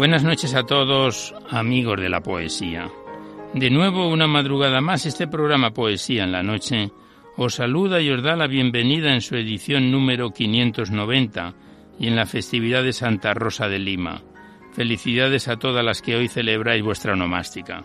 Buenas noches a todos, amigos de la poesía. De nuevo, una madrugada más, este programa Poesía en la Noche os saluda y os da la bienvenida en su edición número 590 y en la festividad de Santa Rosa de Lima. Felicidades a todas las que hoy celebráis vuestra onomástica.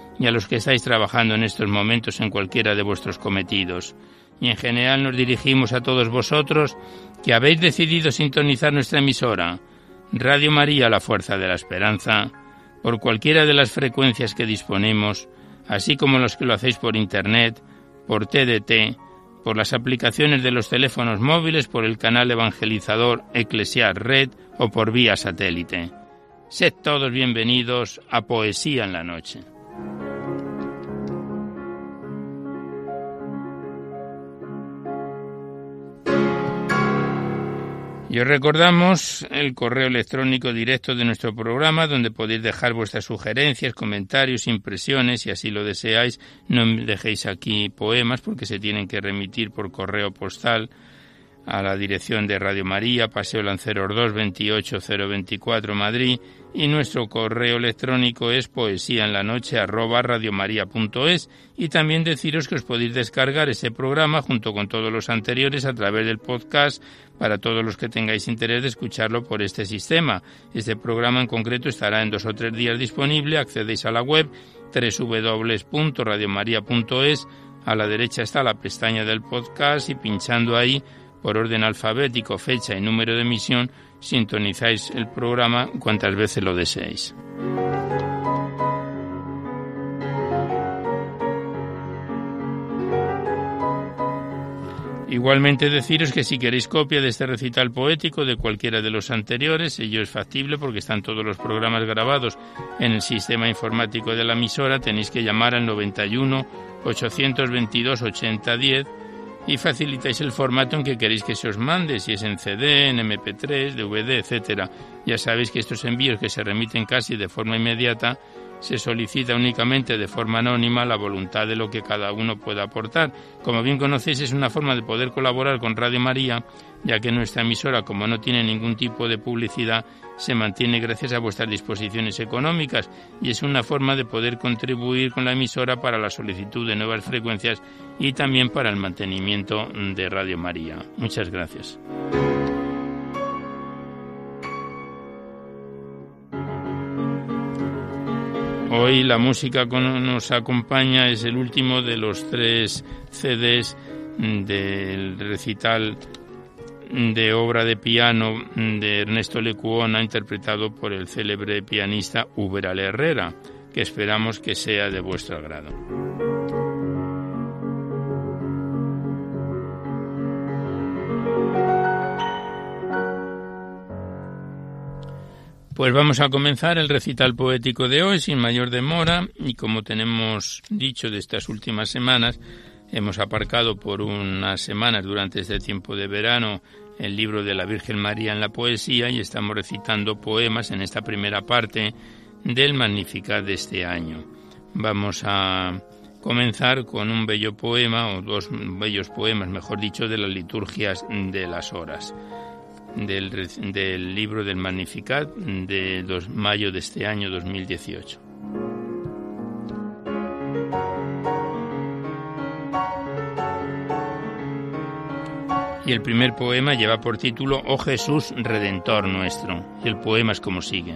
y a los que estáis trabajando en estos momentos en cualquiera de vuestros cometidos. Y en general nos dirigimos a todos vosotros que habéis decidido sintonizar nuestra emisora, Radio María, la Fuerza de la Esperanza, por cualquiera de las frecuencias que disponemos, así como los que lo hacéis por Internet, por TDT, por las aplicaciones de los teléfonos móviles, por el canal evangelizador Eclesiar Red o por vía satélite. Sed todos bienvenidos a Poesía en la Noche. Y os recordamos el correo electrónico directo de nuestro programa donde podéis dejar vuestras sugerencias, comentarios, impresiones, si así lo deseáis. No dejéis aquí poemas porque se tienen que remitir por correo postal a la dirección de Radio María, Paseo Lanceros 2, 28024 Madrid y nuestro correo electrónico es poesía en la noche arroba y también deciros que os podéis descargar ese programa junto con todos los anteriores a través del podcast para todos los que tengáis interés de escucharlo por este sistema. Este programa en concreto estará en dos o tres días disponible. Accedéis a la web www.radiomaria.es. A la derecha está la pestaña del podcast y pinchando ahí por orden alfabético, fecha y número de emisión, sintonizáis el programa cuantas veces lo deseéis. Igualmente deciros que si queréis copia de este recital poético de cualquiera de los anteriores, ello es factible porque están todos los programas grabados en el sistema informático de la emisora, tenéis que llamar al 91 822 8010 y facilitáis el formato en que queréis que se os mande, si es en CD, en MP3, DVD, etcétera. Ya sabéis que estos envíos que se remiten casi de forma inmediata se solicita únicamente de forma anónima la voluntad de lo que cada uno pueda aportar. Como bien conocéis, es una forma de poder colaborar con Radio María, ya que nuestra emisora, como no tiene ningún tipo de publicidad, se mantiene gracias a vuestras disposiciones económicas y es una forma de poder contribuir con la emisora para la solicitud de nuevas frecuencias y también para el mantenimiento de Radio María. Muchas gracias. Hoy la música que nos acompaña es el último de los tres CDs del recital de obra de piano de Ernesto Lecuona interpretado por el célebre pianista Uberal Herrera, que esperamos que sea de vuestro agrado. Pues vamos a comenzar el recital poético de hoy sin mayor demora y como tenemos dicho de estas últimas semanas, hemos aparcado por unas semanas durante este tiempo de verano el libro de la Virgen María en la poesía y estamos recitando poemas en esta primera parte del Magnificat de este año. Vamos a comenzar con un bello poema o dos bellos poemas, mejor dicho, de las liturgias de las horas del, libro del Magnificat de mayo de este año 2018. El primer poema lleva por título Oh Jesús Redentor nuestro. Y el poema es como sigue.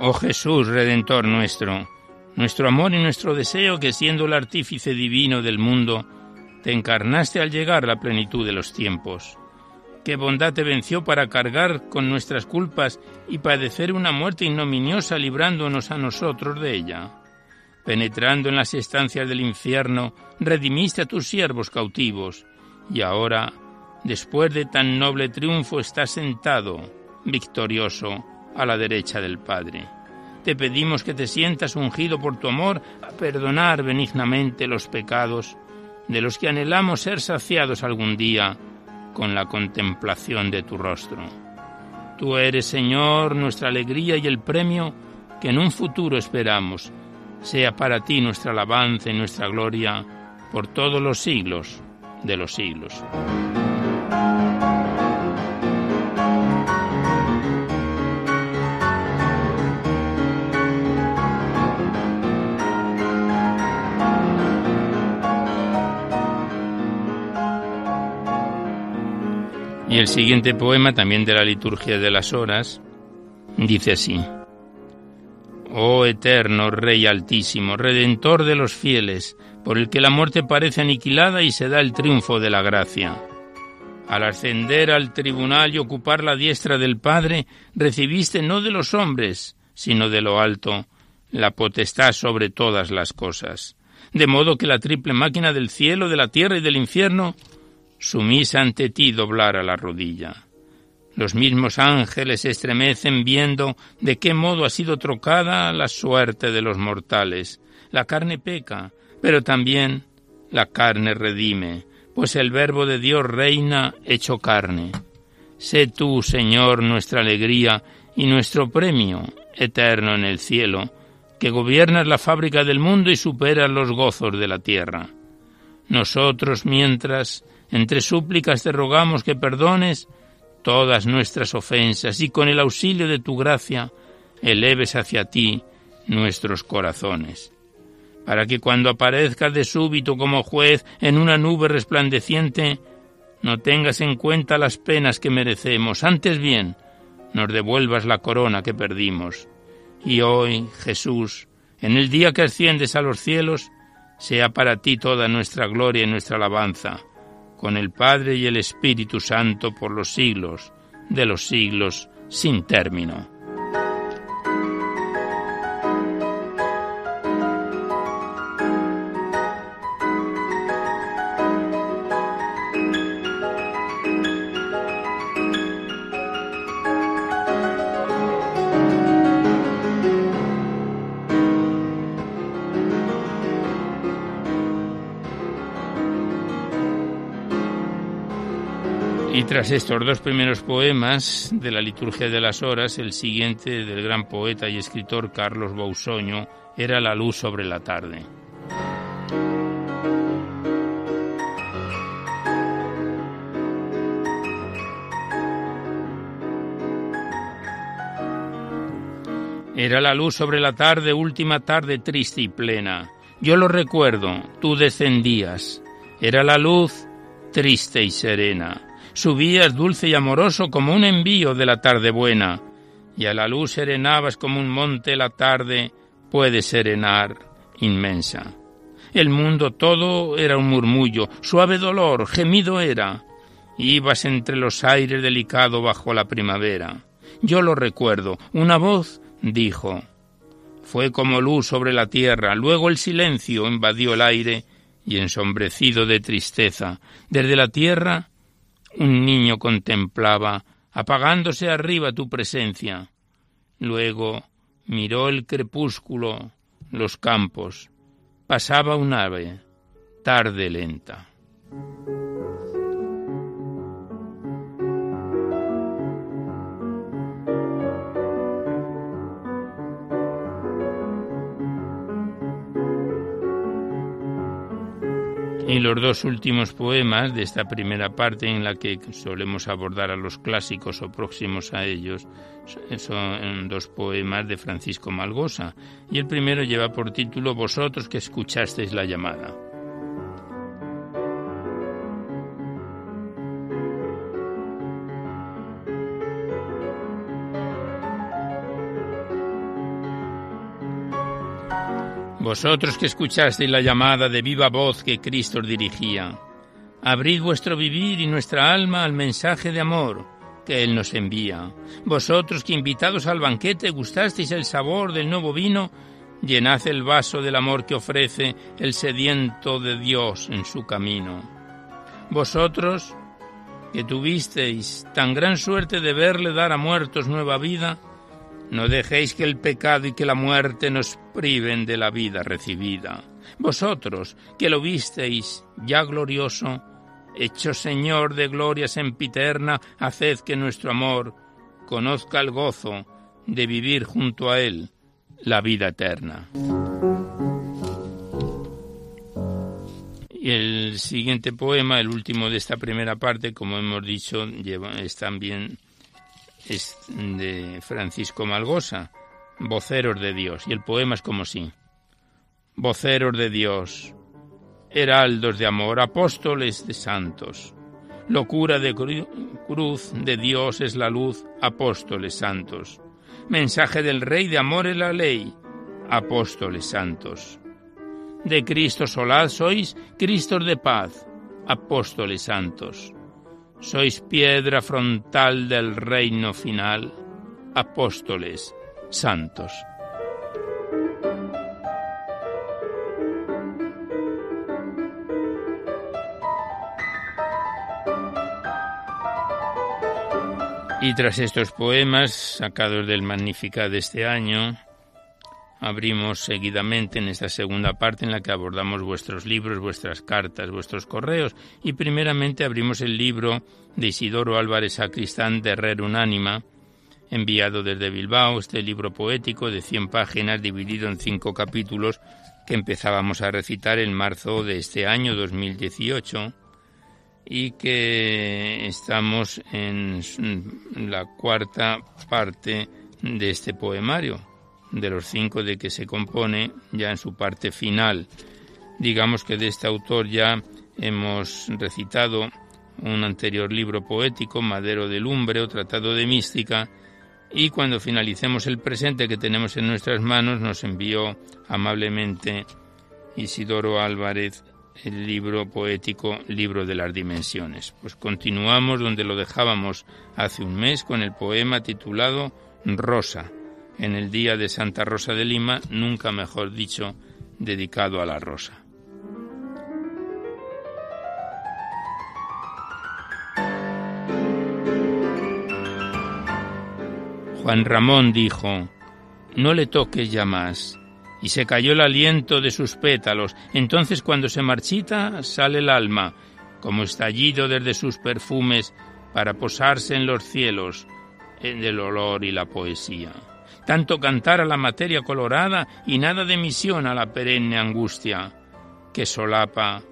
Oh Jesús, Redentor nuestro, nuestro amor y nuestro deseo que siendo el artífice divino del mundo, te encarnaste al llegar la plenitud de los tiempos. Qué bondad te venció para cargar con nuestras culpas y padecer una muerte ignominiosa librándonos a nosotros de ella. Penetrando en las estancias del infierno, redimiste a tus siervos cautivos, y ahora, después de tan noble triunfo, estás sentado, victorioso, a la derecha del Padre. Te pedimos que te sientas ungido por tu amor a perdonar benignamente los pecados de los que anhelamos ser saciados algún día con la contemplación de tu rostro. Tú eres, Señor, nuestra alegría y el premio que en un futuro esperamos. Sea para ti nuestra alabanza y nuestra gloria por todos los siglos de los siglos. Y el siguiente poema, también de la liturgia de las horas, dice así. Oh eterno Rey altísimo, Redentor de los fieles, por el que la muerte parece aniquilada y se da el triunfo de la gracia. Al ascender al tribunal y ocupar la diestra del Padre, recibiste no de los hombres, sino de lo alto, la potestad sobre todas las cosas. De modo que la triple máquina del cielo, de la tierra y del infierno sumisa ante ti doblar a la rodilla. Los mismos ángeles se estremecen viendo de qué modo ha sido trocada la suerte de los mortales. La carne peca, pero también la carne redime, pues el Verbo de Dios reina hecho carne. Sé tú, Señor, nuestra alegría y nuestro premio eterno en el cielo, que gobiernas la fábrica del mundo y superas los gozos de la tierra. Nosotros, mientras entre súplicas te rogamos que perdones todas nuestras ofensas y con el auxilio de tu gracia eleves hacia ti nuestros corazones, para que cuando aparezcas de súbito como juez en una nube resplandeciente, no tengas en cuenta las penas que merecemos, antes bien, nos devuelvas la corona que perdimos. Y hoy, Jesús, en el día que asciendes a los cielos, sea para ti toda nuestra gloria y nuestra alabanza con el Padre y el Espíritu Santo por los siglos de los siglos sin término. Tras estos dos primeros poemas de la liturgia de las horas, el siguiente del gran poeta y escritor Carlos Bausoño era La luz sobre la tarde. Era la luz sobre la tarde, última tarde triste y plena. Yo lo recuerdo, tú descendías. Era la luz triste y serena subías dulce y amoroso como un envío de la tarde buena, y a la luz serenabas como un monte la tarde puede serenar inmensa. El mundo todo era un murmullo, suave dolor, gemido era. Ibas entre los aires delicado bajo la primavera. Yo lo recuerdo, una voz dijo. Fue como luz sobre la tierra, luego el silencio invadió el aire y ensombrecido de tristeza, desde la tierra un niño contemplaba, apagándose arriba tu presencia. Luego miró el crepúsculo, los campos. Pasaba un ave, tarde lenta. Y los dos últimos poemas de esta primera parte en la que solemos abordar a los clásicos o próximos a ellos son dos poemas de Francisco Malgosa. Y el primero lleva por título Vosotros que escuchasteis la llamada. Vosotros que escuchasteis la llamada de viva voz que Cristo os dirigía, abrid vuestro vivir y nuestra alma al mensaje de amor que Él nos envía. Vosotros que invitados al banquete gustasteis el sabor del nuevo vino, llenad el vaso del amor que ofrece el sediento de Dios en su camino. Vosotros que tuvisteis tan gran suerte de verle dar a muertos nueva vida, no dejéis que el pecado y que la muerte nos priven de la vida recibida. Vosotros, que lo visteis ya glorioso, hecho Señor de gloria sempiterna, haced que nuestro amor conozca el gozo de vivir junto a Él la vida eterna. Y el siguiente poema, el último de esta primera parte, como hemos dicho, es también es de Francisco Malgosa, Voceros de Dios, y el poema es como si. Voceros de Dios, heraldos de amor, apóstoles de santos. Locura de cruz de Dios es la luz, apóstoles santos. Mensaje del Rey de amor es la ley, apóstoles santos. De Cristo solaz sois, Cristos de paz, apóstoles santos. Sois piedra frontal del reino final, apóstoles santos. Y tras estos poemas sacados del Magnificat de este año, abrimos seguidamente en esta segunda parte en la que abordamos vuestros libros, vuestras cartas, vuestros correos. Y primeramente abrimos el libro de Isidoro Álvarez Sacristán de Herrer Unánima, enviado desde Bilbao, este libro poético de 100 páginas dividido en cinco capítulos que empezábamos a recitar en marzo de este año 2018 y que estamos en la cuarta parte de este poemario, de los cinco de que se compone ya en su parte final. Digamos que de este autor ya hemos recitado un anterior libro poético, Madero de Lumbre o Tratado de Mística, y cuando finalicemos el presente que tenemos en nuestras manos nos envió amablemente Isidoro Álvarez el libro poético Libro de las Dimensiones. Pues continuamos donde lo dejábamos hace un mes con el poema titulado Rosa, en el día de Santa Rosa de Lima, nunca mejor dicho, dedicado a la rosa. Juan Ramón dijo, no le toques ya más, y se cayó el aliento de sus pétalos. Entonces cuando se marchita sale el alma, como estallido desde sus perfumes, para posarse en los cielos, en el olor y la poesía. Tanto cantar a la materia colorada y nada de misión a la perenne angustia, que solapa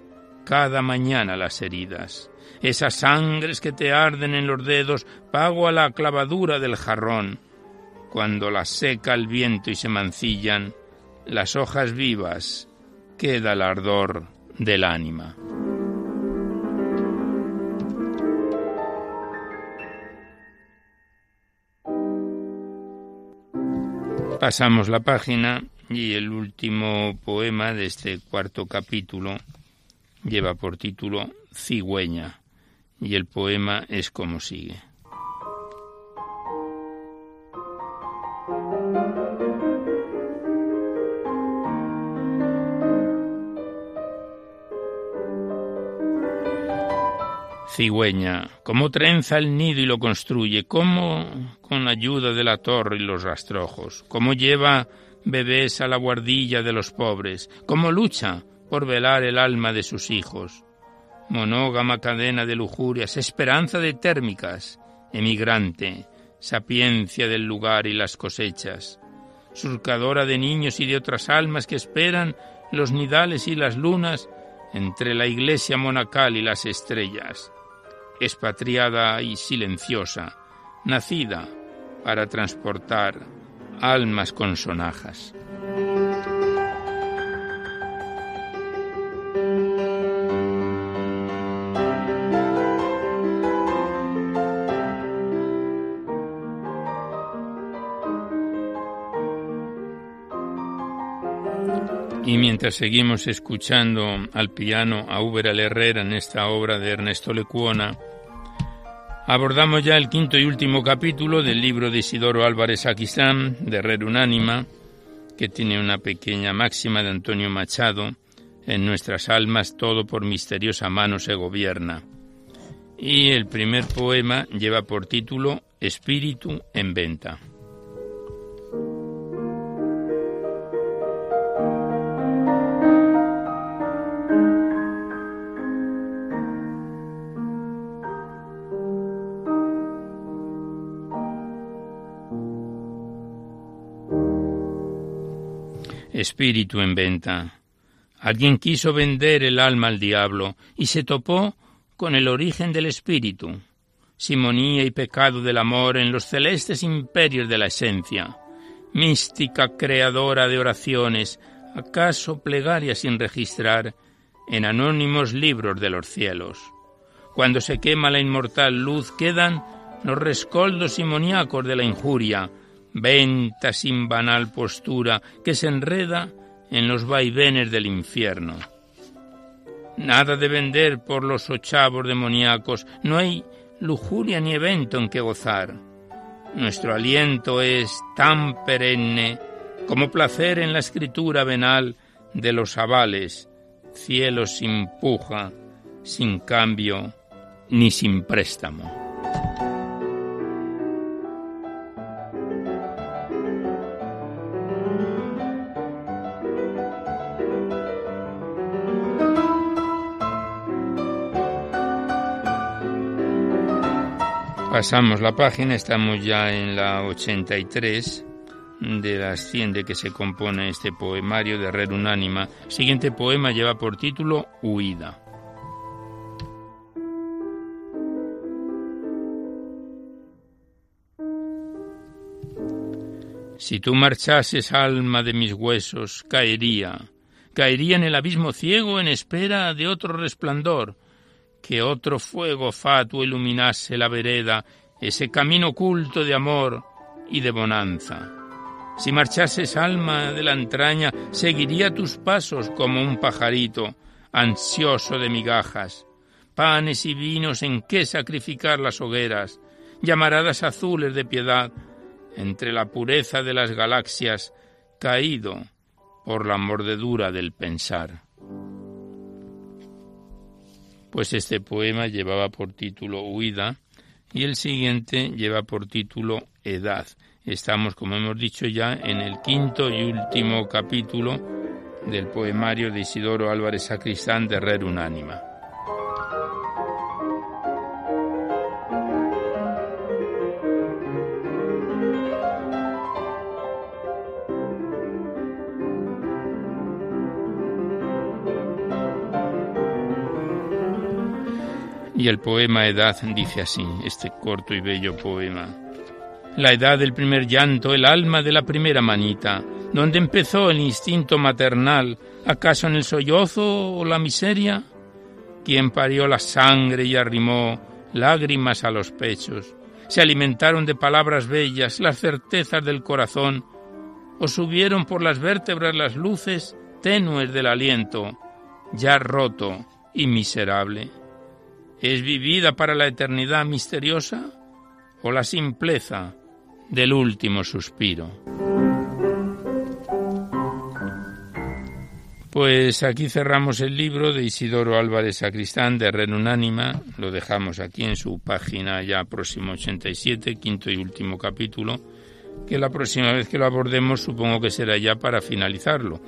cada mañana las heridas. Esas sangres que te arden en los dedos, pago a la clavadura del jarrón. Cuando las seca el viento y se mancillan, las hojas vivas, queda el ardor del ánima. Pasamos la página y el último poema de este cuarto capítulo lleva por título Cigüeña y el poema es como sigue. Cigüeña, cómo trenza el nido y lo construye, cómo con ayuda de la torre y los rastrojos, cómo lleva bebés a la guardilla de los pobres, cómo lucha por velar el alma de sus hijos. Monógama cadena de lujurias, esperanza de térmicas, emigrante, sapiencia del lugar y las cosechas, surcadora de niños y de otras almas que esperan los nidales y las lunas entre la iglesia monacal y las estrellas, expatriada y silenciosa, nacida para transportar almas con sonajas. Y mientras seguimos escuchando al piano a Uber Herrera en esta obra de Ernesto Lecuona, abordamos ya el quinto y último capítulo del libro de Isidoro Álvarez Aquistán, de Herrera Unánima, que tiene una pequeña máxima de Antonio Machado, en nuestras almas todo por misteriosa mano se gobierna. Y el primer poema lleva por título Espíritu en venta. Espíritu en venta. Alguien quiso vender el alma al diablo y se topó con el origen del espíritu, simonía y pecado del amor en los celestes imperios de la esencia, mística creadora de oraciones, acaso plegaria sin registrar en anónimos libros de los cielos. Cuando se quema la inmortal luz quedan los rescoldos simoniacos de la injuria, venta sin banal postura que se enreda en los vaivenes del infierno. Nada de vender por los ochavos demoníacos, no hay lujuria ni evento en que gozar. Nuestro aliento es tan perenne como placer en la escritura venal de los avales, cielo sin puja, sin cambio ni sin préstamo. Pasamos la página, estamos ya en la 83 de las 100 de que se compone este poemario de Red Unánima. El siguiente poema lleva por título Huida. Si tú marchases, alma de mis huesos, caería, caería en el abismo ciego en espera de otro resplandor, que otro fuego fatuo iluminase la vereda, ese camino oculto de amor y de bonanza. Si marchases alma de la entraña, seguiría tus pasos como un pajarito, ansioso de migajas, panes y vinos en que sacrificar las hogueras, llamaradas azules de piedad, entre la pureza de las galaxias, caído por la mordedura del pensar pues este poema llevaba por título Huida y el siguiente lleva por título Edad. Estamos, como hemos dicho ya, en el quinto y último capítulo del poemario de Isidoro Álvarez Sacristán de Rer Unánima. Y el poema Edad dice así, este corto y bello poema. La edad del primer llanto, el alma de la primera manita, donde empezó el instinto maternal, acaso en el sollozo o la miseria, quien parió la sangre y arrimó lágrimas a los pechos, se alimentaron de palabras bellas, las certezas del corazón, o subieron por las vértebras las luces tenues del aliento, ya roto y miserable es vivida para la eternidad misteriosa o la simpleza del último suspiro. Pues aquí cerramos el libro de Isidoro Álvarez Sacristán de Ren Unánima, lo dejamos aquí en su página ya próximo 87, quinto y último capítulo, que la próxima vez que lo abordemos supongo que será ya para finalizarlo.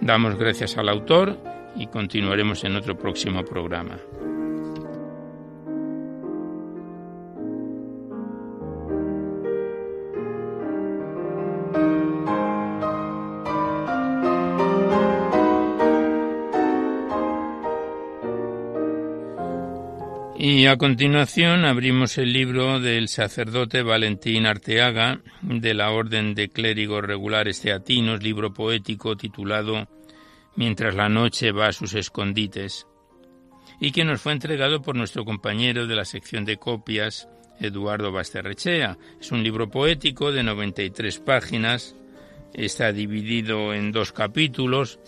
Damos gracias al autor y continuaremos en otro próximo programa. Y a continuación abrimos el libro del sacerdote Valentín Arteaga de la Orden de Clérigos Regulares Teatinos, libro poético titulado Mientras la noche va a sus escondites, y que nos fue entregado por nuestro compañero de la sección de copias, Eduardo Basterrechea. Es un libro poético de 93 páginas, está dividido en dos capítulos,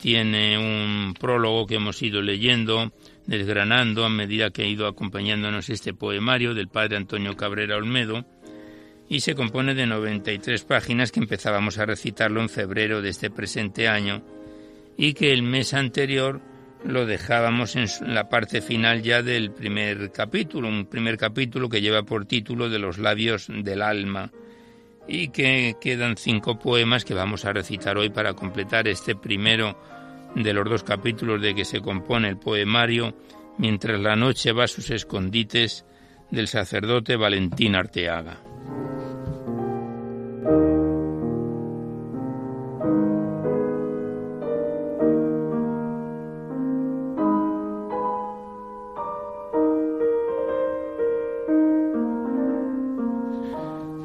tiene un prólogo que hemos ido leyendo, desgranando a medida que ha ido acompañándonos este poemario del padre Antonio Cabrera Olmedo, y se compone de 93 páginas que empezábamos a recitarlo en febrero de este presente año y que el mes anterior lo dejábamos en la parte final ya del primer capítulo, un primer capítulo que lleva por título De los labios del alma y que quedan cinco poemas que vamos a recitar hoy para completar este primero de los dos capítulos de que se compone el poemario Mientras la noche va a sus escondites del sacerdote Valentín Arteaga.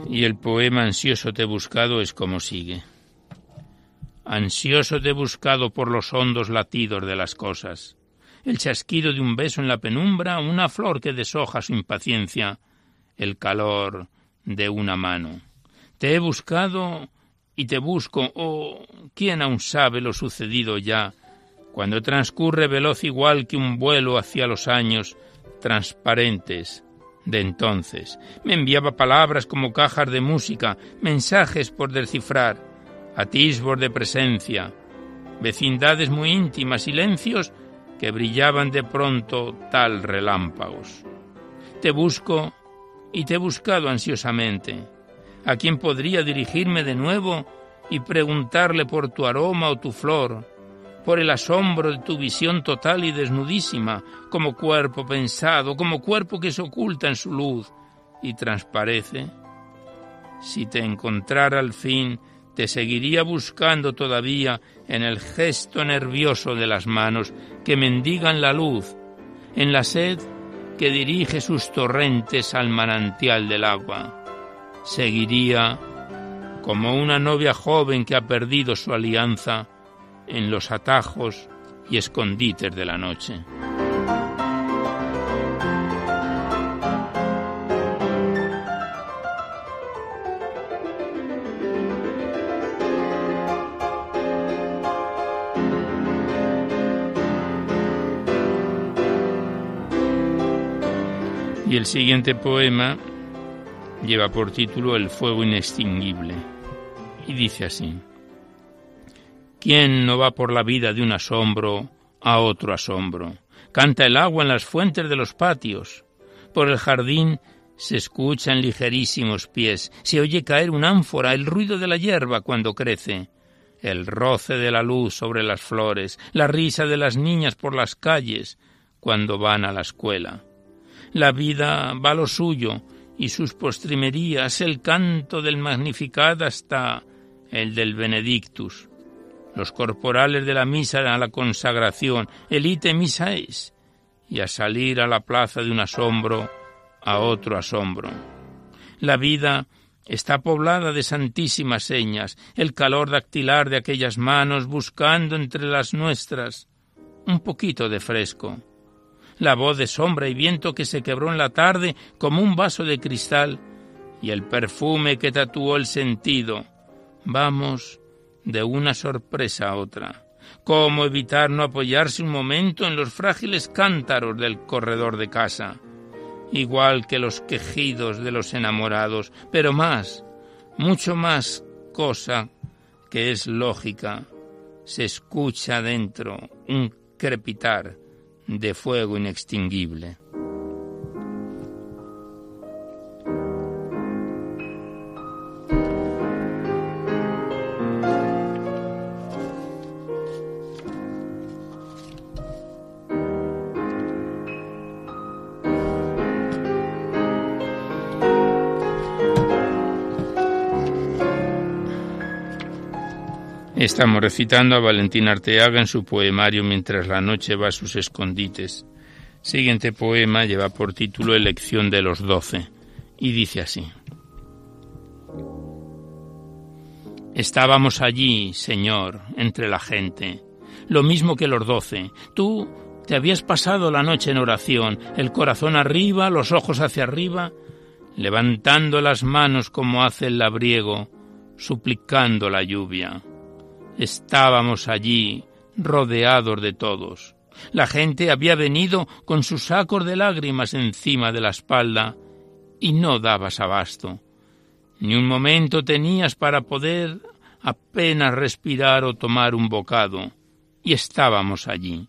Y el poema Ansioso te he buscado es como sigue. Ansioso te he buscado por los hondos latidos de las cosas, el chasquido de un beso en la penumbra, una flor que deshoja su impaciencia, el calor de una mano. Te he buscado y te busco, oh, ¿quién aún sabe lo sucedido ya, cuando transcurre veloz igual que un vuelo hacia los años transparentes, de entonces. Me enviaba palabras como cajas de música, mensajes por descifrar, atisbos de presencia, vecindades muy íntimas, silencios que brillaban de pronto tal relámpagos. Te busco y te he buscado ansiosamente. ¿A quién podría dirigirme de nuevo y preguntarle por tu aroma o tu flor? por el asombro de tu visión total y desnudísima, como cuerpo pensado, como cuerpo que se oculta en su luz y transparece? Si te encontrara al fin, te seguiría buscando todavía en el gesto nervioso de las manos que mendigan la luz, en la sed que dirige sus torrentes al manantial del agua. Seguiría como una novia joven que ha perdido su alianza, en los atajos y escondites de la noche. Y el siguiente poema lleva por título El fuego inextinguible y dice así. ¿Quién no va por la vida de un asombro a otro asombro? Canta el agua en las fuentes de los patios. Por el jardín se escuchan ligerísimos pies, se oye caer un ánfora, el ruido de la hierba cuando crece, el roce de la luz sobre las flores, la risa de las niñas por las calles cuando van a la escuela. La vida va lo suyo y sus postrimerías, el canto del Magnificat hasta el del Benedictus los corporales de la misa a la consagración, el ite y a salir a la plaza de un asombro a otro asombro. La vida está poblada de santísimas señas, el calor dactilar de aquellas manos buscando entre las nuestras un poquito de fresco. La voz de sombra y viento que se quebró en la tarde como un vaso de cristal y el perfume que tatuó el sentido. Vamos de una sorpresa a otra. ¿Cómo evitar no apoyarse un momento en los frágiles cántaros del corredor de casa? Igual que los quejidos de los enamorados, pero más, mucho más cosa que es lógica, se escucha dentro un crepitar de fuego inextinguible. Estamos recitando a Valentín Arteaga en su poemario Mientras la noche va a sus escondites, Siguiente poema lleva por título Elección de los Doce y dice así. Estábamos allí, Señor, entre la gente, lo mismo que los doce. Tú te habías pasado la noche en oración, el corazón arriba, los ojos hacia arriba, levantando las manos como hace el labriego, suplicando la lluvia. Estábamos allí, rodeados de todos. La gente había venido con sus sacos de lágrimas encima de la espalda y no dabas abasto. Ni un momento tenías para poder apenas respirar o tomar un bocado. Y estábamos allí.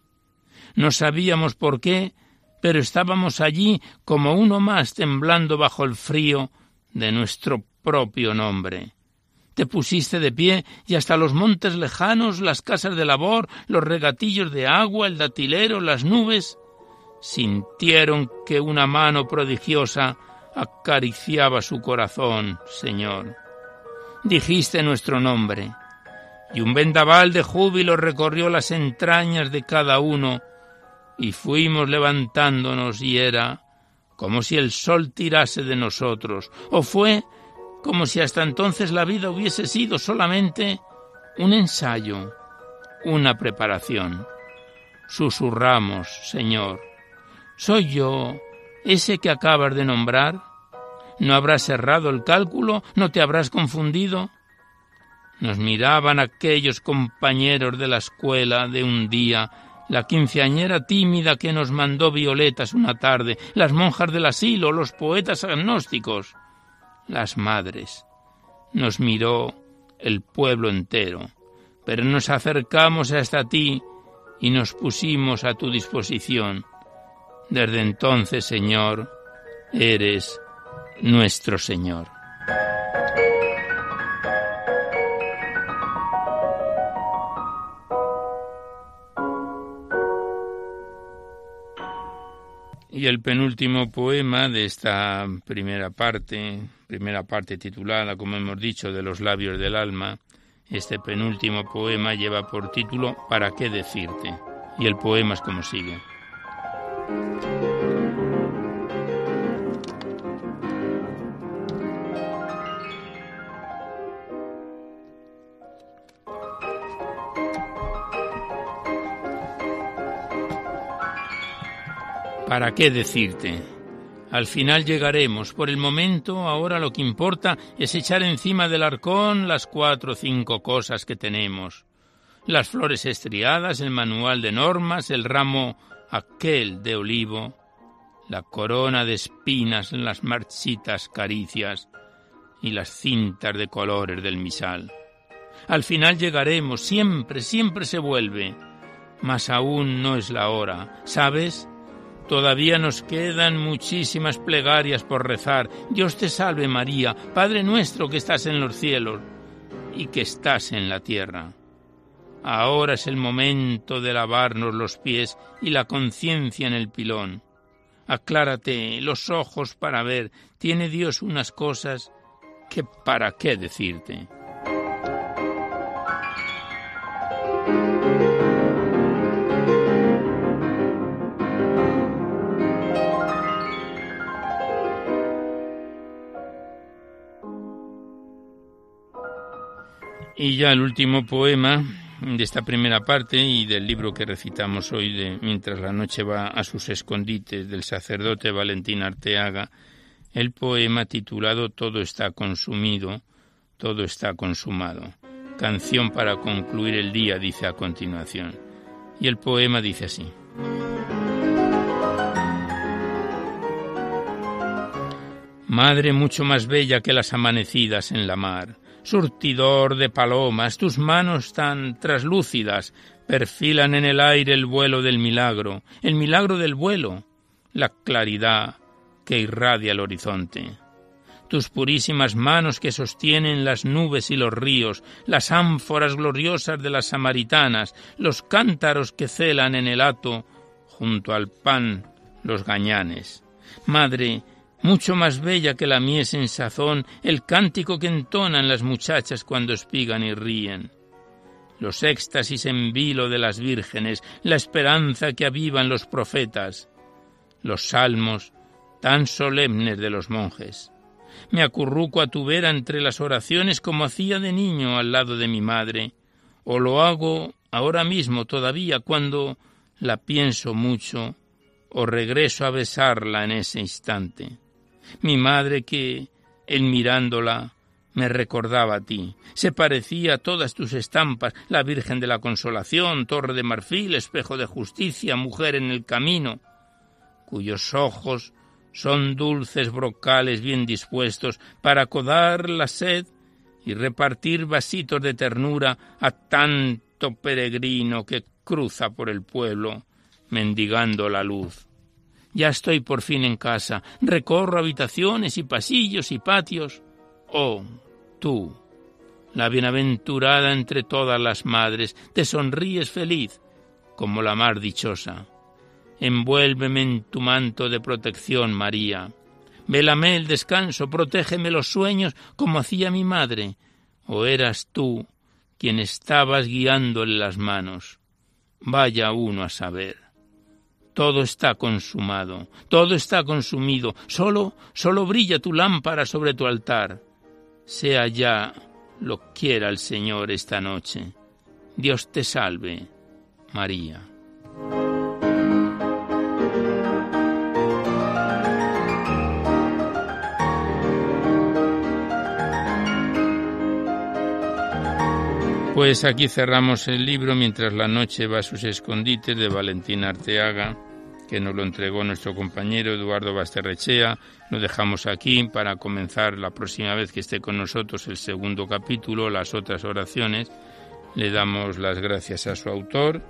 No sabíamos por qué, pero estábamos allí como uno más temblando bajo el frío de nuestro propio nombre. Te pusiste de pie y hasta los montes lejanos, las casas de labor, los regatillos de agua, el datilero, las nubes, sintieron que una mano prodigiosa acariciaba su corazón, Señor. Dijiste nuestro nombre, y un vendaval de júbilo recorrió las entrañas de cada uno, y fuimos levantándonos y era como si el sol tirase de nosotros, o fue como si hasta entonces la vida hubiese sido solamente un ensayo, una preparación. Susurramos, Señor, ¿soy yo ese que acabas de nombrar? ¿No habrás errado el cálculo? ¿No te habrás confundido? Nos miraban aquellos compañeros de la escuela de un día, la quinceañera tímida que nos mandó violetas una tarde, las monjas del asilo, los poetas agnósticos las madres. Nos miró el pueblo entero, pero nos acercamos hasta ti y nos pusimos a tu disposición. Desde entonces, Señor, eres nuestro Señor. Y el penúltimo poema de esta primera parte, primera parte titulada, como hemos dicho, de los labios del alma, este penúltimo poema lleva por título ¿Para qué decirte? Y el poema es como sigue. ¿Para qué decirte? Al final llegaremos. Por el momento, ahora lo que importa es echar encima del arcón las cuatro o cinco cosas que tenemos. Las flores estriadas, el manual de normas, el ramo aquel de olivo, la corona de espinas las marchitas caricias y las cintas de colores del misal. Al final llegaremos, siempre, siempre se vuelve. Mas aún no es la hora. ¿Sabes? Todavía nos quedan muchísimas plegarias por rezar. Dios te salve María, Padre nuestro que estás en los cielos y que estás en la tierra. Ahora es el momento de lavarnos los pies y la conciencia en el pilón. Aclárate los ojos para ver. Tiene Dios unas cosas que para qué decirte. Y ya el último poema de esta primera parte y del libro que recitamos hoy de Mientras la noche va a sus escondites del sacerdote Valentín Arteaga, el poema titulado Todo está consumido, todo está consumado. Canción para concluir el día, dice a continuación. Y el poema dice así. Madre mucho más bella que las amanecidas en la mar, surtidor de palomas, tus manos tan traslúcidas perfilan en el aire el vuelo del milagro, el milagro del vuelo, la claridad que irradia el horizonte. Tus purísimas manos que sostienen las nubes y los ríos, las ánforas gloriosas de las samaritanas, los cántaros que celan en el hato, junto al pan los gañanes. Madre, mucho más bella que la mies en sazón, el cántico que entonan las muchachas cuando espigan y ríen. Los éxtasis en vilo de las vírgenes, la esperanza que avivan los profetas. los salmos tan solemnes de los monjes. Me acurruco a tu vera entre las oraciones como hacía de niño al lado de mi madre, o lo hago ahora mismo todavía cuando la pienso mucho, o regreso a besarla en ese instante. Mi madre que, en mirándola, me recordaba a ti. Se parecía a todas tus estampas, la Virgen de la Consolación, Torre de Marfil, Espejo de Justicia, Mujer en el Camino, cuyos ojos son dulces brocales bien dispuestos para acodar la sed y repartir vasitos de ternura a tanto peregrino que cruza por el pueblo mendigando la luz. Ya estoy por fin en casa, recorro habitaciones y pasillos y patios. Oh, tú, la bienaventurada entre todas las madres, te sonríes feliz como la mar dichosa. Envuélveme en tu manto de protección, María. Vélame el descanso, protégeme los sueños como hacía mi madre. ¿O eras tú quien estabas guiándole las manos? Vaya uno a saber. Todo está consumado, todo está consumido, solo, solo brilla tu lámpara sobre tu altar. Sea ya lo quiera el Señor esta noche. Dios te salve, María. Pues aquí cerramos el libro mientras la noche va a sus escondites de Valentín Arteaga, que nos lo entregó nuestro compañero Eduardo Basterrechea. Lo dejamos aquí para comenzar la próxima vez que esté con nosotros el segundo capítulo, las otras oraciones. Le damos las gracias a su autor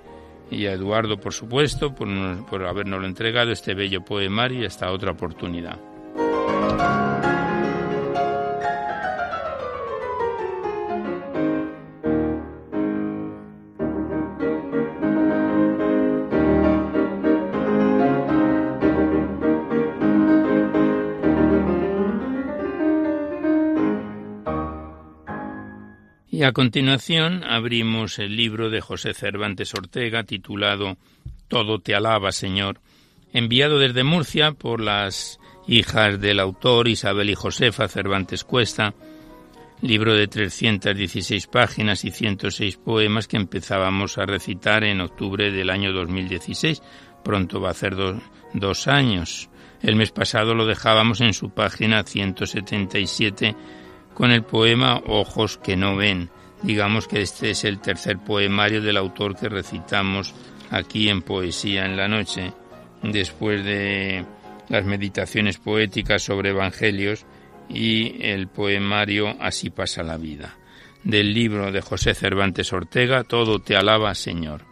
y a Eduardo, por supuesto, por, por habernos entregado este bello poemario y esta otra oportunidad. A continuación abrimos el libro de José Cervantes Ortega titulado Todo te alaba, Señor, enviado desde Murcia por las hijas del autor Isabel y Josefa Cervantes Cuesta, libro de 316 páginas y 106 poemas que empezábamos a recitar en octubre del año 2016. Pronto va a hacer dos años. El mes pasado lo dejábamos en su página 177 con el poema Ojos que no ven. Digamos que este es el tercer poemario del autor que recitamos aquí en Poesía en la Noche, después de las meditaciones poéticas sobre evangelios y el poemario Así pasa la vida, del libro de José Cervantes Ortega, Todo te alaba, Señor.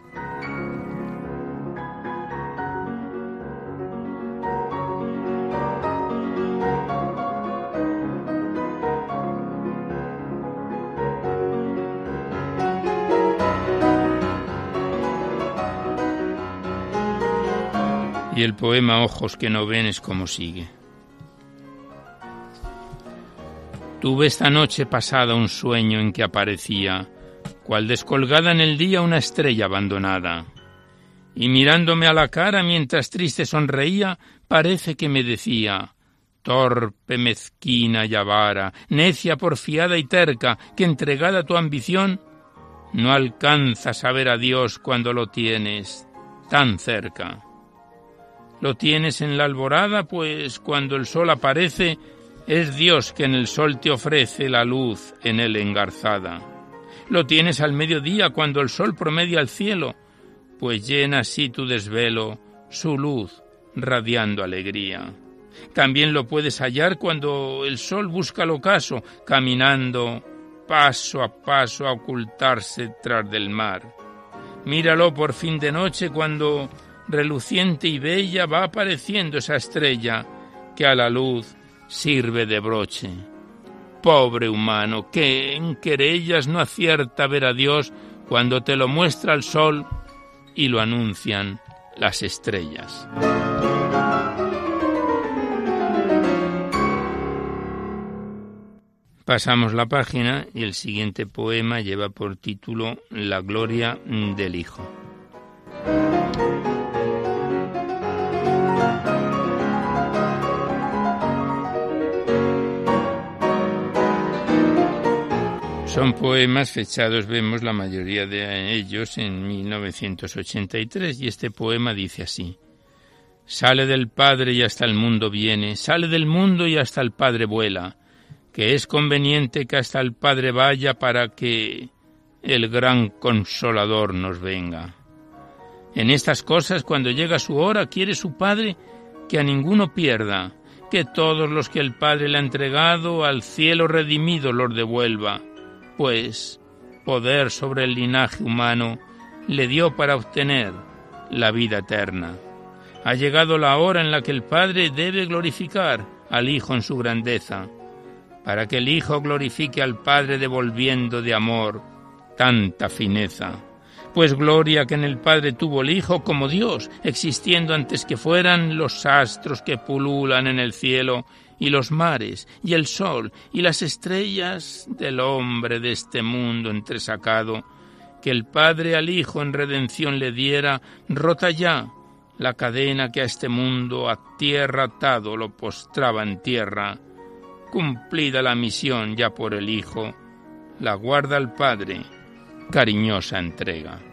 Y el poema Ojos que no ven es como sigue. Tuve esta noche pasada un sueño en que aparecía, cual descolgada en el día una estrella abandonada. Y mirándome a la cara mientras triste sonreía, parece que me decía, torpe, mezquina y avara, necia, porfiada y terca, que entregada a tu ambición, no alcanzas a ver a Dios cuando lo tienes tan cerca. Lo tienes en la alborada, pues cuando el sol aparece, es Dios que en el sol te ofrece la luz en él engarzada. Lo tienes al mediodía, cuando el sol promedia el cielo, pues llena así tu desvelo su luz, radiando alegría. También lo puedes hallar cuando el sol busca el ocaso, caminando paso a paso a ocultarse tras del mar. Míralo por fin de noche cuando reluciente y bella va apareciendo esa estrella que a la luz sirve de broche. Pobre humano, que en querellas no acierta ver a Dios cuando te lo muestra el sol y lo anuncian las estrellas. Pasamos la página y el siguiente poema lleva por título La gloria del Hijo. Son poemas fechados, vemos la mayoría de ellos en 1983 y este poema dice así. Sale del Padre y hasta el mundo viene, sale del mundo y hasta el Padre vuela, que es conveniente que hasta el Padre vaya para que el gran consolador nos venga. En estas cosas, cuando llega su hora, quiere su Padre que a ninguno pierda, que todos los que el Padre le ha entregado al cielo redimido los devuelva pues poder sobre el linaje humano le dio para obtener la vida eterna. Ha llegado la hora en la que el Padre debe glorificar al Hijo en su grandeza, para que el Hijo glorifique al Padre devolviendo de amor tanta fineza. Pues gloria que en el Padre tuvo el Hijo como Dios, existiendo antes que fueran los astros que pululan en el cielo y los mares, y el sol, y las estrellas del hombre de este mundo entresacado, que el Padre al Hijo en redención le diera, rota ya la cadena que a este mundo a tierra atado lo postraba en tierra, cumplida la misión ya por el Hijo, la guarda el Padre, cariñosa entrega.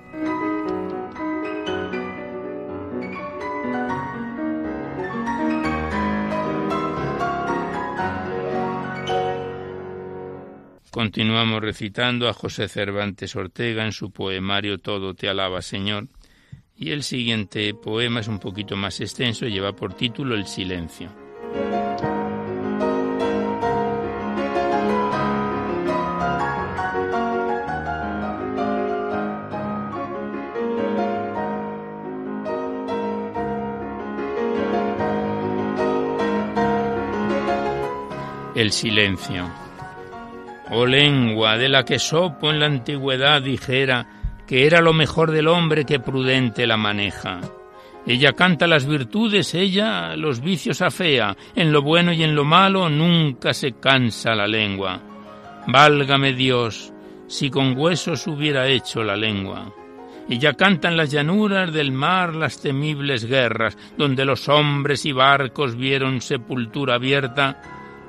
Continuamos recitando a José Cervantes Ortega en su poemario Todo te alaba, Señor. Y el siguiente poema es un poquito más extenso, lleva por título El silencio. El silencio. Oh lengua de la que Sopo en la antigüedad dijera que era lo mejor del hombre que prudente la maneja. Ella canta las virtudes, ella los vicios afea, en lo bueno y en lo malo nunca se cansa la lengua. Válgame Dios, si con huesos hubiera hecho la lengua. Ella canta en las llanuras del mar las temibles guerras, donde los hombres y barcos vieron sepultura abierta,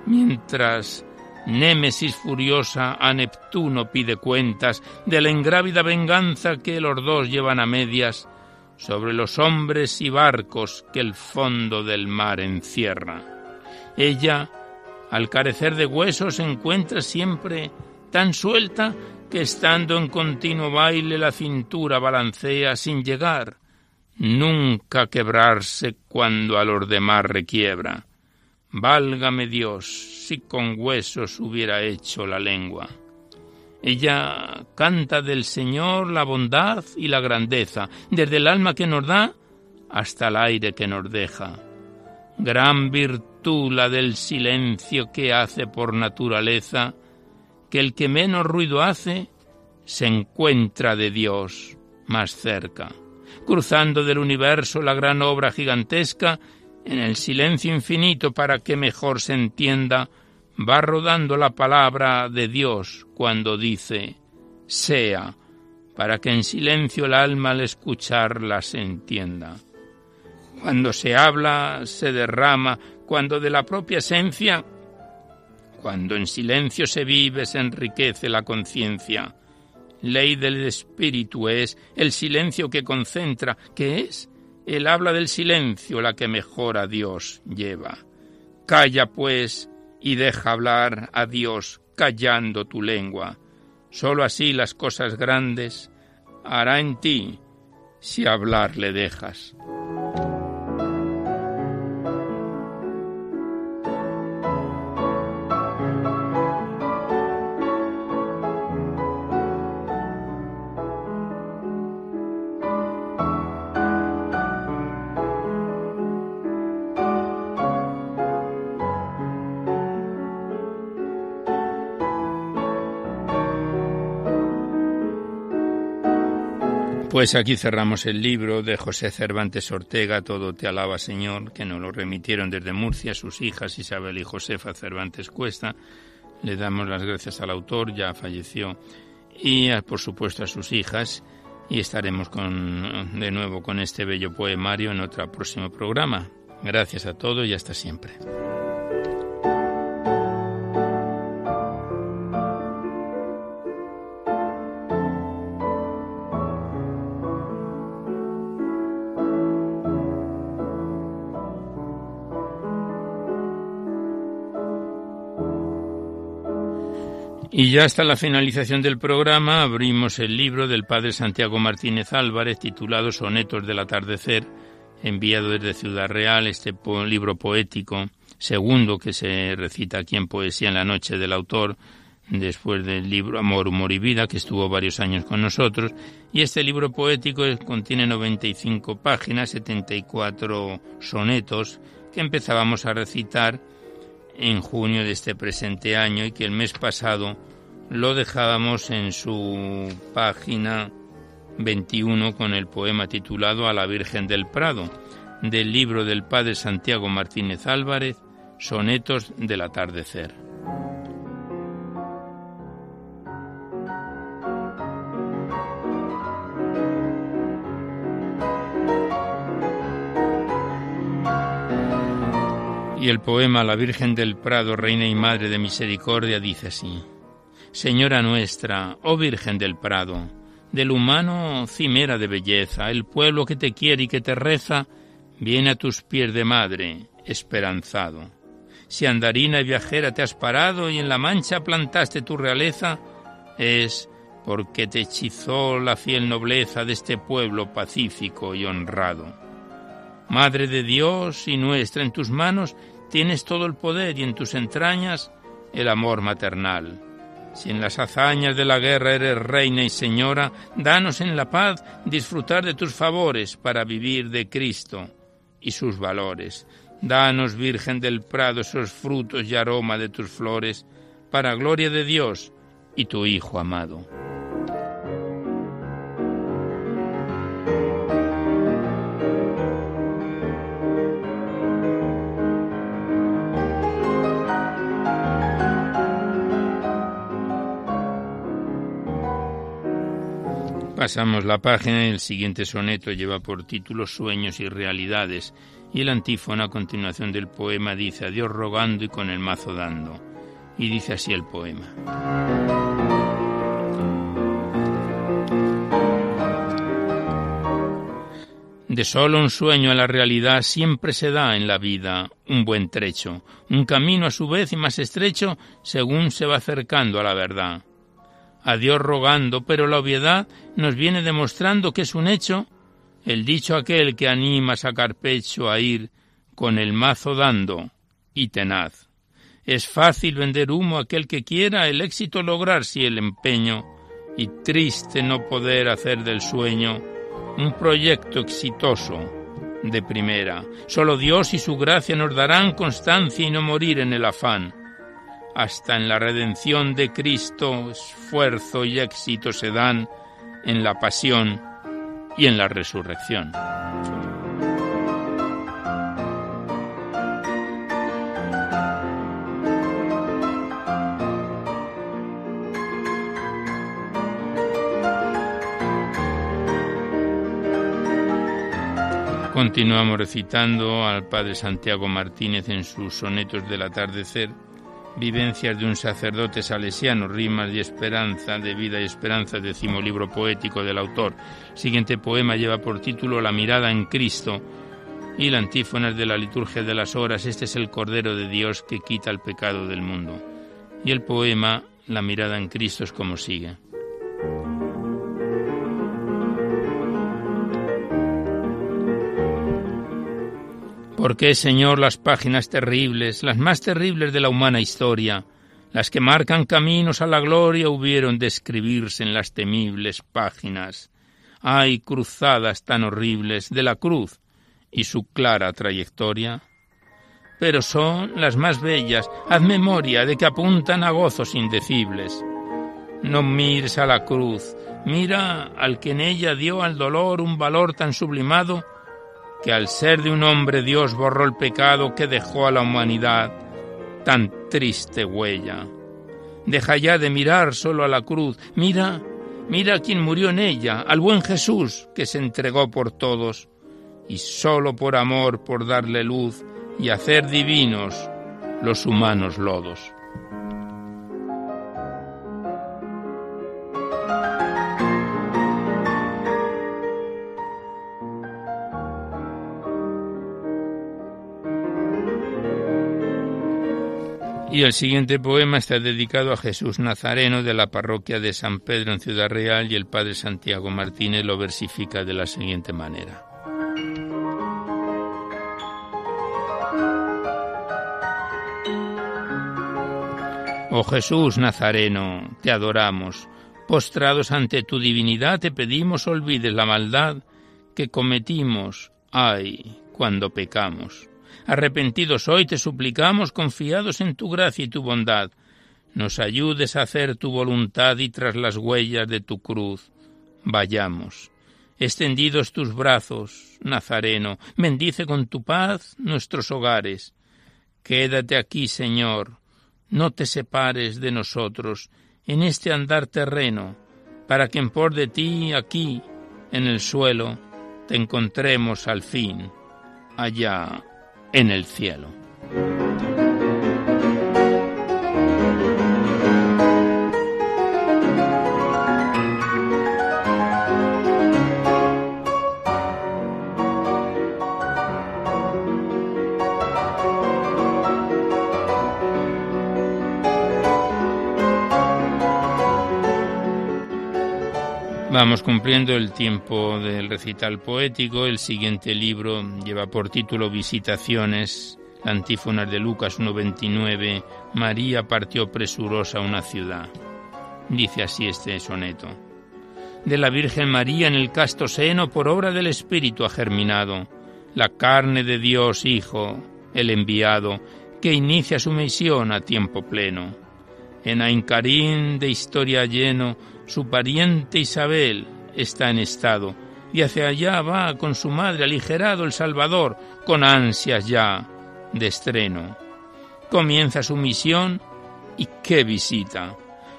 mientras Némesis furiosa a Neptuno pide cuentas de la ingrávida venganza que los dos llevan a medias sobre los hombres y barcos que el fondo del mar encierra. Ella, al carecer de huesos, se encuentra siempre tan suelta que estando en continuo baile la cintura balancea sin llegar nunca quebrarse cuando a los demás requiebra. Válgame Dios, si con huesos hubiera hecho la lengua. Ella canta del Señor la bondad y la grandeza, desde el alma que nos da hasta el aire que nos deja. Gran virtud la del silencio que hace por naturaleza, que el que menos ruido hace se encuentra de Dios más cerca. Cruzando del universo la gran obra gigantesca, en el silencio infinito para que mejor se entienda, va rodando la palabra de Dios cuando dice, sea, para que en silencio el alma al escucharla se entienda. Cuando se habla, se derrama, cuando de la propia esencia, cuando en silencio se vive, se enriquece la conciencia. Ley del espíritu es el silencio que concentra, que es él habla del silencio, la que mejor a Dios lleva. Calla, pues, y deja hablar a Dios callando tu lengua. Sólo así las cosas grandes hará en ti si hablar le dejas. Pues aquí cerramos el libro de José Cervantes Ortega, Todo te alaba Señor, que nos lo remitieron desde Murcia sus hijas Isabel y Josefa Cervantes Cuesta. Le damos las gracias al autor, ya falleció, y por supuesto a sus hijas, y estaremos con, de nuevo con este bello poemario en otro próximo programa. Gracias a todos y hasta siempre. Y ya hasta la finalización del programa abrimos el libro del padre Santiago Martínez Álvarez titulado Sonetos del atardecer, enviado desde Ciudad Real, este libro poético segundo que se recita aquí en Poesía en la Noche del autor, después del libro Amor, Humor y Vida, que estuvo varios años con nosotros. Y este libro poético contiene 95 páginas, 74 sonetos, que empezábamos a recitar en junio de este presente año y que el mes pasado lo dejábamos en su página 21 con el poema titulado A la Virgen del Prado, del libro del padre Santiago Martínez Álvarez, Sonetos del Atardecer. Y el poema La Virgen del Prado, Reina y Madre de Misericordia, dice así. Señora nuestra, oh Virgen del Prado, del humano cimera de belleza, el pueblo que te quiere y que te reza, viene a tus pies de madre, esperanzado. Si andarina y viajera te has parado y en la mancha plantaste tu realeza, es porque te hechizó la fiel nobleza de este pueblo pacífico y honrado. Madre de Dios y nuestra, en tus manos tienes todo el poder y en tus entrañas el amor maternal. Si en las hazañas de la guerra eres reina y señora, danos en la paz disfrutar de tus favores para vivir de Cristo y sus valores. Danos, Virgen del Prado, esos frutos y aroma de tus flores, para gloria de Dios y tu Hijo amado. Pasamos la página y el siguiente soneto lleva por título Sueños y Realidades y el antífono a continuación del poema dice a Dios rogando y con el mazo dando. Y dice así el poema. De solo un sueño a la realidad siempre se da en la vida un buen trecho, un camino a su vez y más estrecho según se va acercando a la verdad a Dios rogando, pero la obviedad nos viene demostrando que es un hecho el dicho aquel que anima a sacar pecho a ir con el mazo dando y tenaz. Es fácil vender humo a aquel que quiera el éxito lograr si el empeño y triste no poder hacer del sueño un proyecto exitoso de primera. Solo Dios y su gracia nos darán constancia y no morir en el afán hasta en la redención de Cristo esfuerzo y éxito se dan en la pasión y en la resurrección. Continuamos recitando al Padre Santiago Martínez en sus sonetos del atardecer Vivencias de un sacerdote salesiano, rimas y esperanza, de vida y esperanza, décimo libro poético del autor. Siguiente poema lleva por título La mirada en Cristo y la antífona de la liturgia de las horas. Este es el Cordero de Dios que quita el pecado del mundo. Y el poema La mirada en Cristo es como sigue. ¿Por qué, Señor, las páginas terribles, las más terribles de la humana historia, las que marcan caminos a la gloria, hubieron de escribirse en las temibles páginas? Hay cruzadas tan horribles de la cruz y su clara trayectoria. Pero son las más bellas, haz memoria de que apuntan a gozos indecibles. No mires a la cruz, mira al que en ella dio al dolor un valor tan sublimado que al ser de un hombre Dios borró el pecado que dejó a la humanidad tan triste huella. Deja ya de mirar solo a la cruz, mira, mira a quien murió en ella, al buen Jesús que se entregó por todos, y solo por amor, por darle luz y hacer divinos los humanos lodos. Y el siguiente poema está dedicado a Jesús Nazareno de la parroquia de San Pedro en Ciudad Real y el padre Santiago Martínez lo versifica de la siguiente manera. Oh Jesús Nazareno, te adoramos. Postrados ante tu divinidad te pedimos olvides la maldad que cometimos, ay, cuando pecamos. Arrepentidos hoy te suplicamos, confiados en tu gracia y tu bondad, nos ayudes a hacer tu voluntad y tras las huellas de tu cruz vayamos. Extendidos tus brazos, Nazareno, bendice con tu paz nuestros hogares. Quédate aquí, Señor, no te separes de nosotros en este andar terreno, para que en por de ti aquí, en el suelo, te encontremos al fin, allá en el cielo. Cumpliendo el tiempo del recital poético. El siguiente libro lleva por título Visitaciones, antífonas de Lucas 1.29. María partió presurosa a una ciudad. Dice así este soneto. De la Virgen María en el casto seno por obra del Espíritu ha germinado la carne de Dios Hijo, el enviado, que inicia su misión a tiempo pleno. En Aincarín de historia lleno, su pariente Isabel está en estado, y hacia allá va con su madre aligerado el Salvador, con ansias ya de estreno. Comienza su misión y qué visita.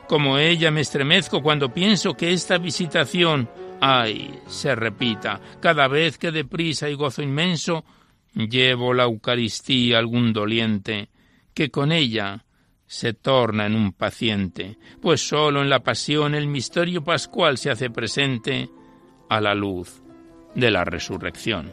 Como ella me estremezco cuando pienso que esta visitación, ay, se repita, cada vez que deprisa y gozo inmenso llevo la Eucaristía a algún doliente, que con ella se torna en un paciente, pues sólo en la pasión el misterio pascual se hace presente a la luz de la resurrección.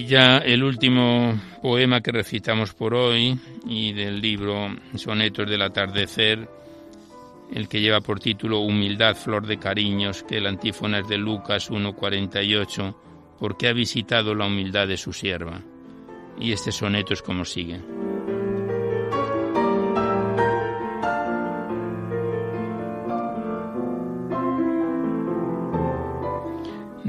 Ya el último poema que recitamos por hoy y del libro Sonetos del atardecer, el que lleva por título Humildad, flor de cariños, que el antífona es de Lucas 1.48, porque ha visitado la humildad de su sierva. Y este soneto es como sigue.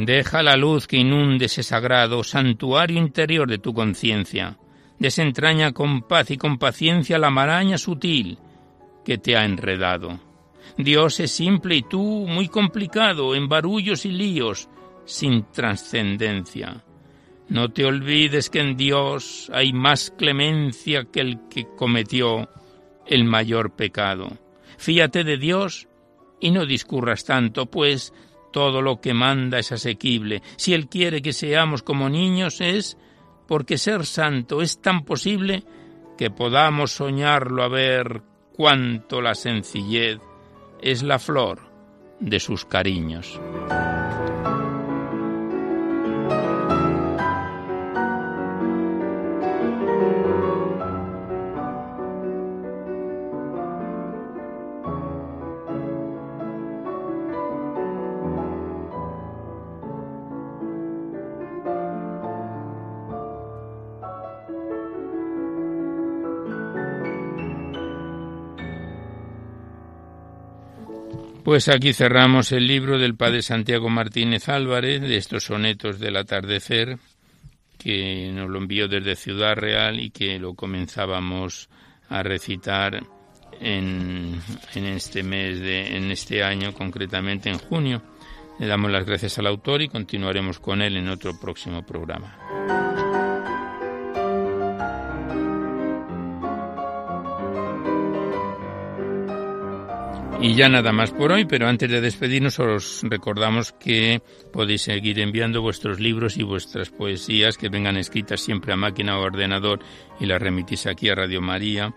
Deja la luz que inunde ese sagrado santuario interior de tu conciencia. Desentraña con paz y con paciencia la maraña sutil que te ha enredado. Dios es simple y tú muy complicado, en barullos y líos, sin trascendencia. No te olvides que en Dios hay más clemencia que el que cometió el mayor pecado. Fíate de Dios y no discurras tanto, pues todo lo que manda es asequible. Si Él quiere que seamos como niños es porque ser santo es tan posible que podamos soñarlo a ver cuánto la sencillez es la flor de sus cariños. Pues aquí cerramos el libro del padre Santiago Martínez Álvarez, de estos sonetos del atardecer, que nos lo envió desde Ciudad Real y que lo comenzábamos a recitar en, en este mes, de, en este año, concretamente en junio. Le damos las gracias al autor y continuaremos con él en otro próximo programa. Y ya nada más por hoy, pero antes de despedirnos os recordamos que podéis seguir enviando vuestros libros y vuestras poesías que vengan escritas siempre a máquina o ordenador y las remitís aquí a Radio María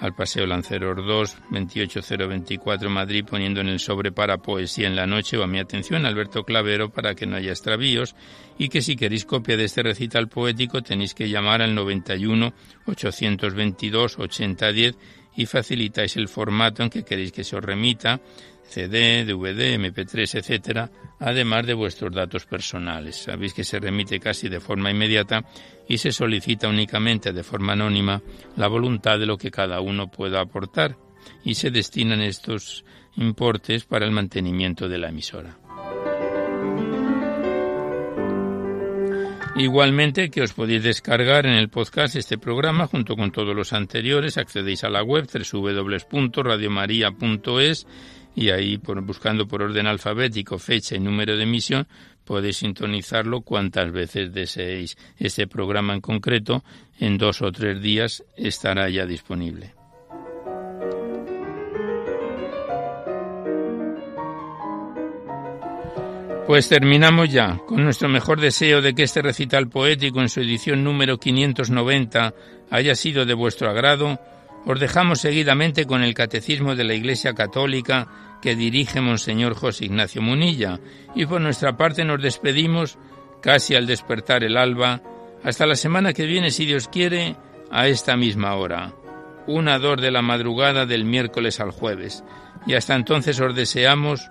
al Paseo Lanceros 2, 28024 Madrid, poniendo en el sobre para poesía en la noche o a mi atención Alberto Clavero para que no haya extravíos. Y que si queréis copia de este recital poético tenéis que llamar al 91 822 8010 y facilitáis el formato en que queréis que se os remita CD, DVD, MP3, etcétera, además de vuestros datos personales. Sabéis que se remite casi de forma inmediata y se solicita únicamente de forma anónima la voluntad de lo que cada uno pueda aportar y se destinan estos importes para el mantenimiento de la emisora. Igualmente que os podéis descargar en el podcast este programa junto con todos los anteriores, accedéis a la web www.radiomaria.es y ahí por, buscando por orden alfabético fecha y número de emisión podéis sintonizarlo cuantas veces deseéis. Este programa en concreto en dos o tres días estará ya disponible. Pues terminamos ya con nuestro mejor deseo de que este recital poético en su edición número 590 haya sido de vuestro agrado. Os dejamos seguidamente con el Catecismo de la Iglesia Católica que dirige Monseñor José Ignacio Munilla. Y por nuestra parte nos despedimos casi al despertar el alba. Hasta la semana que viene si Dios quiere a esta misma hora, una dor de la madrugada del miércoles al jueves. Y hasta entonces os deseamos